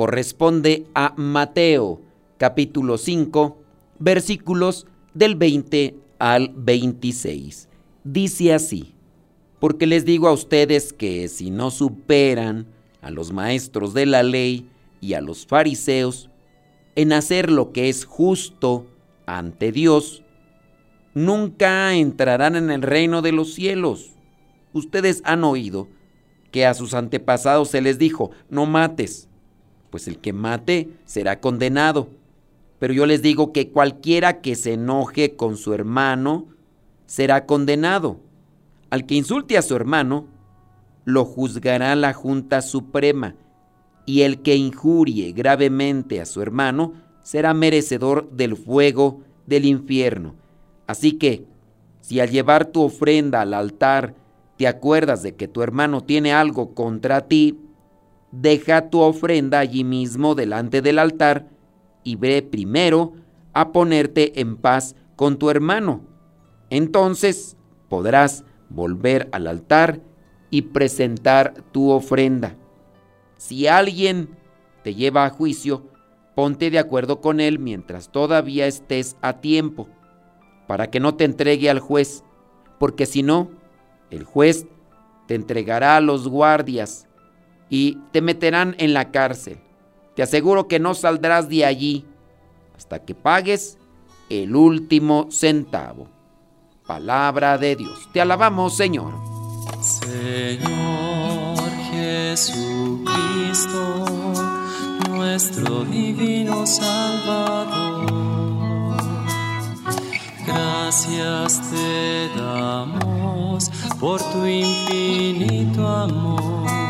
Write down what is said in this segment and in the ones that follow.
corresponde a Mateo capítulo 5 versículos del 20 al 26. Dice así, porque les digo a ustedes que si no superan a los maestros de la ley y a los fariseos en hacer lo que es justo ante Dios, nunca entrarán en el reino de los cielos. Ustedes han oído que a sus antepasados se les dijo, no mates, pues el que mate será condenado. Pero yo les digo que cualquiera que se enoje con su hermano será condenado. Al que insulte a su hermano, lo juzgará la Junta Suprema, y el que injurie gravemente a su hermano será merecedor del fuego del infierno. Así que, si al llevar tu ofrenda al altar te acuerdas de que tu hermano tiene algo contra ti, deja tu ofrenda allí mismo delante del altar y ve primero a ponerte en paz con tu hermano. Entonces podrás volver al altar y presentar tu ofrenda. Si alguien te lleva a juicio, ponte de acuerdo con él mientras todavía estés a tiempo, para que no te entregue al juez, porque si no, el juez te entregará a los guardias y te meterán en la cárcel. Te aseguro que no saldrás de allí hasta que pagues el último centavo. Palabra de Dios. Te alabamos, Señor. Señor Jesucristo, nuestro divino Salvador. Gracias te damos por tu infinito amor.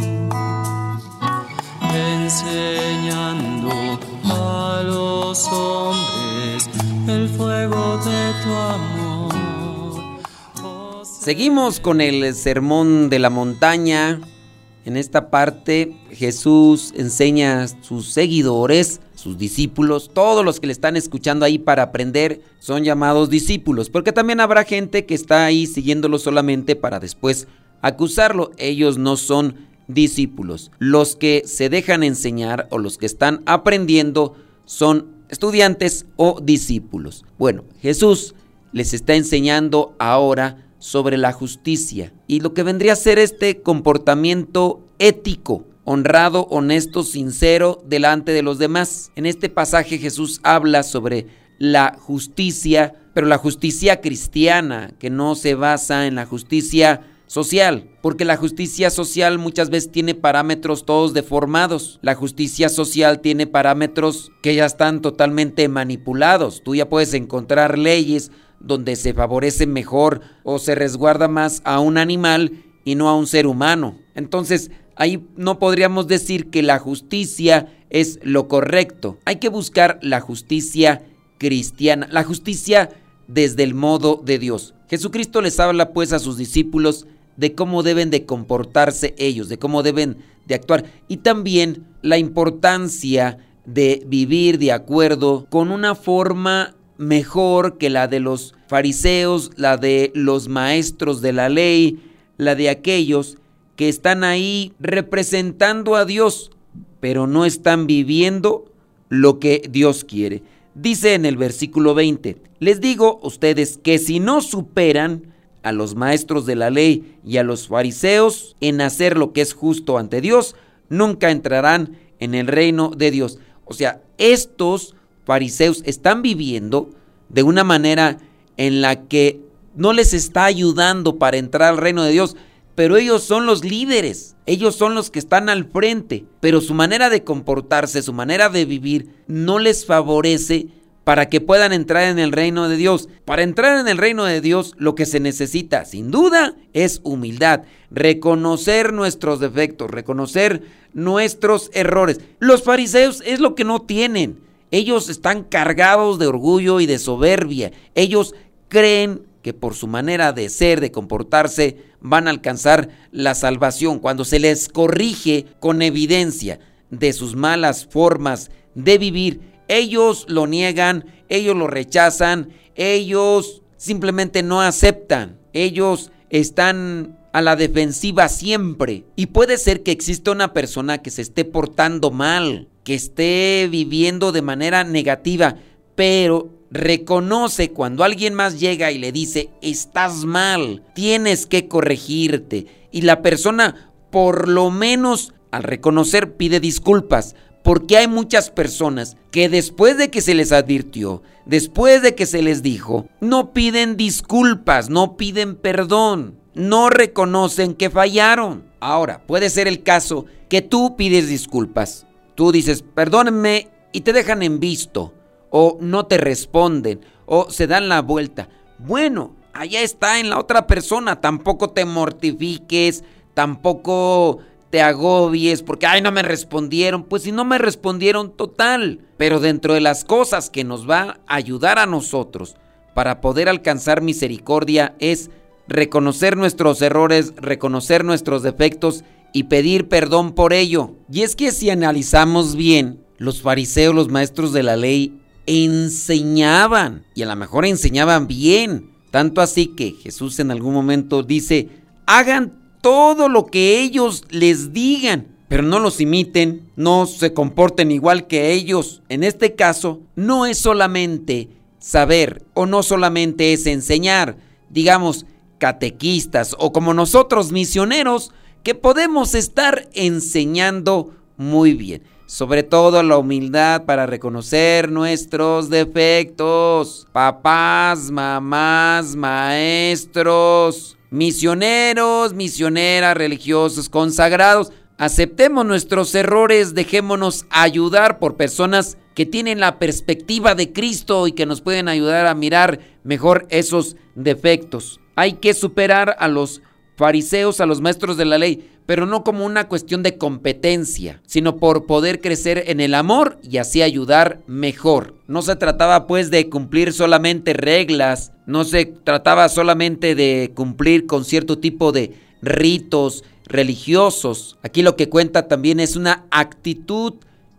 enseñando a los hombres el fuego de tu amor. Seguimos con el sermón de la montaña. En esta parte Jesús enseña a sus seguidores, sus discípulos, todos los que le están escuchando ahí para aprender son llamados discípulos, porque también habrá gente que está ahí siguiéndolo solamente para después acusarlo. Ellos no son discípulos. Los que se dejan enseñar o los que están aprendiendo son estudiantes o discípulos. Bueno, Jesús les está enseñando ahora sobre la justicia y lo que vendría a ser este comportamiento ético, honrado, honesto, sincero delante de los demás. En este pasaje Jesús habla sobre la justicia, pero la justicia cristiana, que no se basa en la justicia social, porque la justicia social muchas veces tiene parámetros todos deformados. La justicia social tiene parámetros que ya están totalmente manipulados. Tú ya puedes encontrar leyes donde se favorece mejor o se resguarda más a un animal y no a un ser humano. Entonces, ahí no podríamos decir que la justicia es lo correcto. Hay que buscar la justicia cristiana, la justicia desde el modo de Dios. Jesucristo les habla pues a sus discípulos de cómo deben de comportarse ellos, de cómo deben de actuar y también la importancia de vivir de acuerdo con una forma mejor que la de los fariseos, la de los maestros de la ley, la de aquellos que están ahí representando a Dios, pero no están viviendo lo que Dios quiere. Dice en el versículo 20, les digo ustedes que si no superan a los maestros de la ley y a los fariseos en hacer lo que es justo ante Dios, nunca entrarán en el reino de Dios. O sea, estos fariseos están viviendo de una manera en la que no les está ayudando para entrar al reino de Dios, pero ellos son los líderes, ellos son los que están al frente, pero su manera de comportarse, su manera de vivir, no les favorece para que puedan entrar en el reino de Dios. Para entrar en el reino de Dios lo que se necesita, sin duda, es humildad, reconocer nuestros defectos, reconocer nuestros errores. Los fariseos es lo que no tienen. Ellos están cargados de orgullo y de soberbia. Ellos creen que por su manera de ser, de comportarse, van a alcanzar la salvación. Cuando se les corrige con evidencia de sus malas formas de vivir, ellos lo niegan, ellos lo rechazan, ellos simplemente no aceptan, ellos están a la defensiva siempre. Y puede ser que exista una persona que se esté portando mal, que esté viviendo de manera negativa, pero reconoce cuando alguien más llega y le dice, estás mal, tienes que corregirte. Y la persona, por lo menos al reconocer, pide disculpas. Porque hay muchas personas que después de que se les advirtió, después de que se les dijo, no piden disculpas, no piden perdón, no reconocen que fallaron. Ahora, puede ser el caso que tú pides disculpas. Tú dices, perdónenme y te dejan en visto o no te responden, o se dan la vuelta. Bueno, allá está en la otra persona, tampoco te mortifiques, tampoco te agobies porque, ay, no me respondieron. Pues si no me respondieron, total. Pero dentro de las cosas que nos va a ayudar a nosotros para poder alcanzar misericordia es reconocer nuestros errores, reconocer nuestros defectos y pedir perdón por ello. Y es que si analizamos bien, los fariseos, los maestros de la ley, enseñaban y a lo mejor enseñaban bien. Tanto así que Jesús en algún momento dice, hagan todo lo que ellos les digan, pero no los imiten, no se comporten igual que ellos. En este caso, no es solamente saber o no solamente es enseñar, digamos, catequistas o como nosotros misioneros, que podemos estar enseñando muy bien sobre todo la humildad para reconocer nuestros defectos. Papás, mamás, maestros, misioneros, misioneras, religiosos, consagrados. Aceptemos nuestros errores, dejémonos ayudar por personas que tienen la perspectiva de Cristo y que nos pueden ayudar a mirar mejor esos defectos. Hay que superar a los fariseos, a los maestros de la ley, pero no como una cuestión de competencia, sino por poder crecer en el amor y así ayudar mejor. No se trataba pues de cumplir solamente reglas, no se trataba solamente de cumplir con cierto tipo de ritos religiosos. Aquí lo que cuenta también es una actitud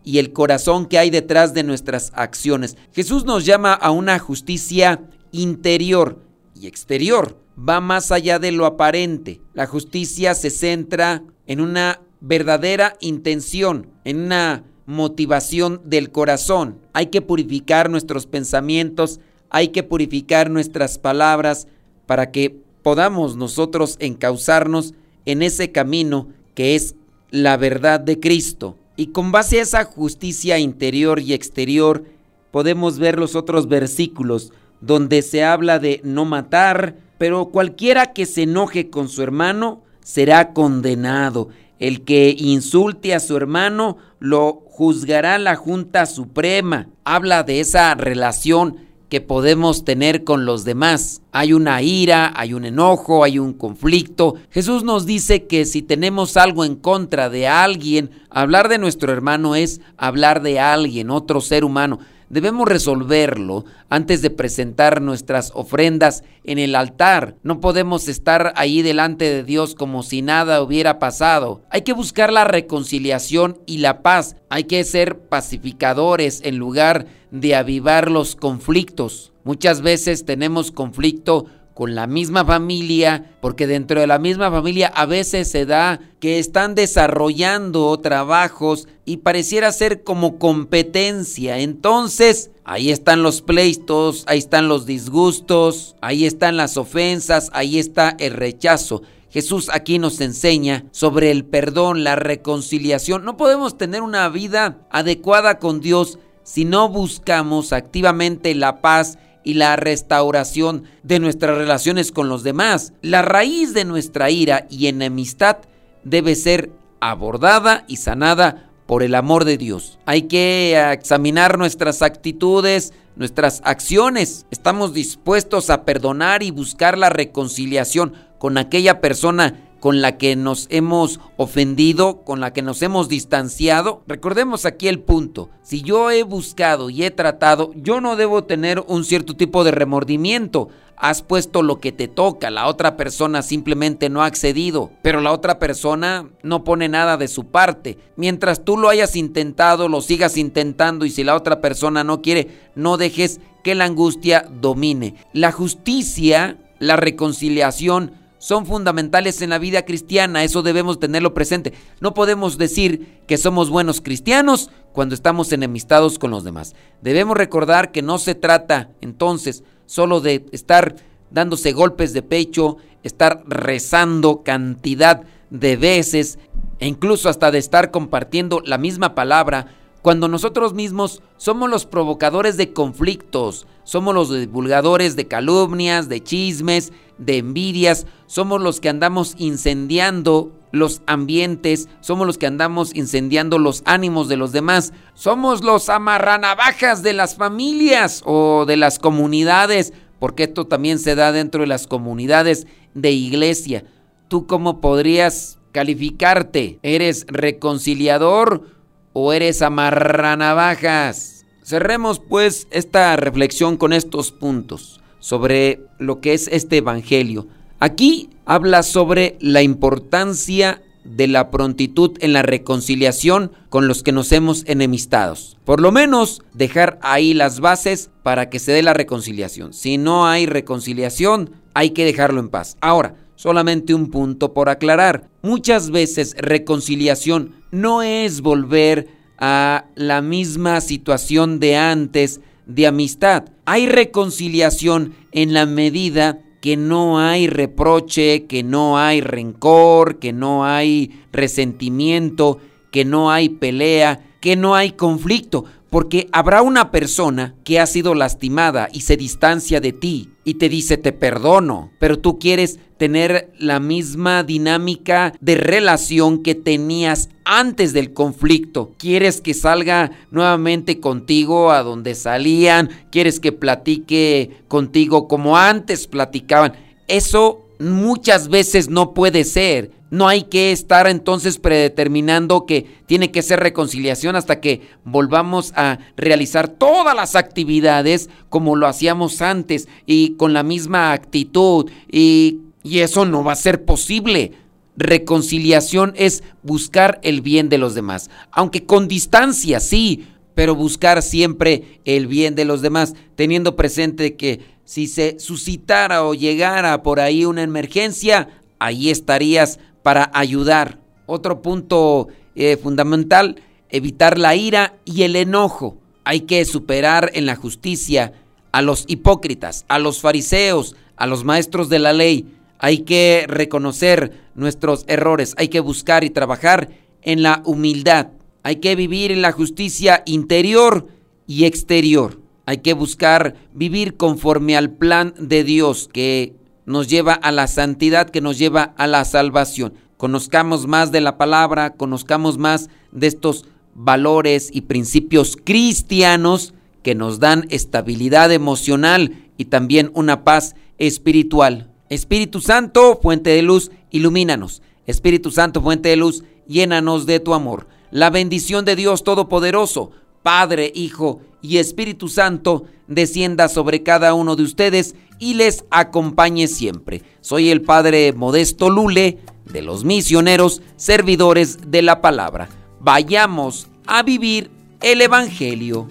y el corazón que hay detrás de nuestras acciones. Jesús nos llama a una justicia interior y exterior va más allá de lo aparente. La justicia se centra en una verdadera intención, en una motivación del corazón. Hay que purificar nuestros pensamientos, hay que purificar nuestras palabras para que podamos nosotros encauzarnos en ese camino que es la verdad de Cristo. Y con base a esa justicia interior y exterior, podemos ver los otros versículos donde se habla de no matar, pero cualquiera que se enoje con su hermano será condenado. El que insulte a su hermano lo juzgará la Junta Suprema. Habla de esa relación que podemos tener con los demás. Hay una ira, hay un enojo, hay un conflicto. Jesús nos dice que si tenemos algo en contra de alguien, hablar de nuestro hermano es hablar de alguien, otro ser humano debemos resolverlo antes de presentar nuestras ofrendas en el altar. No podemos estar ahí delante de Dios como si nada hubiera pasado. Hay que buscar la reconciliación y la paz. Hay que ser pacificadores en lugar de avivar los conflictos. Muchas veces tenemos conflicto con la misma familia, porque dentro de la misma familia a veces se da que están desarrollando trabajos y pareciera ser como competencia. Entonces, ahí están los pleitos, ahí están los disgustos, ahí están las ofensas, ahí está el rechazo. Jesús aquí nos enseña sobre el perdón, la reconciliación. No podemos tener una vida adecuada con Dios si no buscamos activamente la paz y la restauración de nuestras relaciones con los demás. La raíz de nuestra ira y enemistad debe ser abordada y sanada por el amor de Dios. Hay que examinar nuestras actitudes, nuestras acciones. Estamos dispuestos a perdonar y buscar la reconciliación con aquella persona con la que nos hemos ofendido, con la que nos hemos distanciado. Recordemos aquí el punto. Si yo he buscado y he tratado, yo no debo tener un cierto tipo de remordimiento. Has puesto lo que te toca, la otra persona simplemente no ha accedido, pero la otra persona no pone nada de su parte. Mientras tú lo hayas intentado, lo sigas intentando y si la otra persona no quiere, no dejes que la angustia domine. La justicia, la reconciliación, son fundamentales en la vida cristiana, eso debemos tenerlo presente. No podemos decir que somos buenos cristianos cuando estamos enemistados con los demás. Debemos recordar que no se trata entonces solo de estar dándose golpes de pecho, estar rezando cantidad de veces e incluso hasta de estar compartiendo la misma palabra cuando nosotros mismos somos los provocadores de conflictos, somos los divulgadores de calumnias, de chismes, de envidias, somos los que andamos incendiando los ambientes, somos los que andamos incendiando los ánimos de los demás, somos los amarranavajas de las familias o de las comunidades, porque esto también se da dentro de las comunidades de iglesia. ¿Tú cómo podrías calificarte? ¿Eres reconciliador? O eres amarranavajas? Cerremos pues esta reflexión con estos puntos sobre lo que es este Evangelio. Aquí habla sobre la importancia de la prontitud en la reconciliación con los que nos hemos enemistados. Por lo menos dejar ahí las bases para que se dé la reconciliación. Si no hay reconciliación, hay que dejarlo en paz. Ahora, solamente un punto por aclarar. Muchas veces reconciliación no es volver a la misma situación de antes de amistad. Hay reconciliación en la medida que no hay reproche, que no hay rencor, que no hay resentimiento, que no hay pelea, que no hay conflicto, porque habrá una persona que ha sido lastimada y se distancia de ti y te dice te perdono, pero tú quieres tener la misma dinámica de relación que tenías antes del conflicto. Quieres que salga nuevamente contigo a donde salían, quieres que platique contigo como antes platicaban. Eso muchas veces no puede ser no hay que estar entonces predeterminando que tiene que ser reconciliación hasta que volvamos a realizar todas las actividades como lo hacíamos antes y con la misma actitud y, y eso no va a ser posible. Reconciliación es buscar el bien de los demás, aunque con distancia, sí, pero buscar siempre el bien de los demás, teniendo presente que si se suscitara o llegara por ahí una emergencia, ahí estarías para ayudar. Otro punto eh, fundamental, evitar la ira y el enojo. Hay que superar en la justicia a los hipócritas, a los fariseos, a los maestros de la ley. Hay que reconocer nuestros errores, hay que buscar y trabajar en la humildad. Hay que vivir en la justicia interior y exterior. Hay que buscar vivir conforme al plan de Dios que nos lleva a la santidad, que nos lleva a la salvación. Conozcamos más de la palabra, conozcamos más de estos valores y principios cristianos que nos dan estabilidad emocional y también una paz espiritual. Espíritu Santo, fuente de luz, ilumínanos. Espíritu Santo, fuente de luz, llénanos de tu amor. La bendición de Dios Todopoderoso, Padre, Hijo y Espíritu Santo, descienda sobre cada uno de ustedes y les acompañe siempre. Soy el Padre Modesto Lule de los misioneros servidores de la palabra. Vayamos a vivir el Evangelio.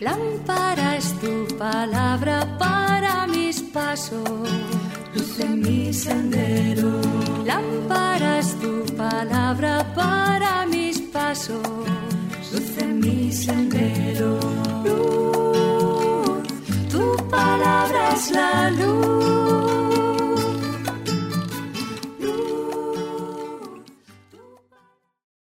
Lámpara es tu palabra para mis pasos, luz en mi sendero. Lámpara es tu palabra para mis pasos, luz en mi sendero. Luz, palabra es la luz.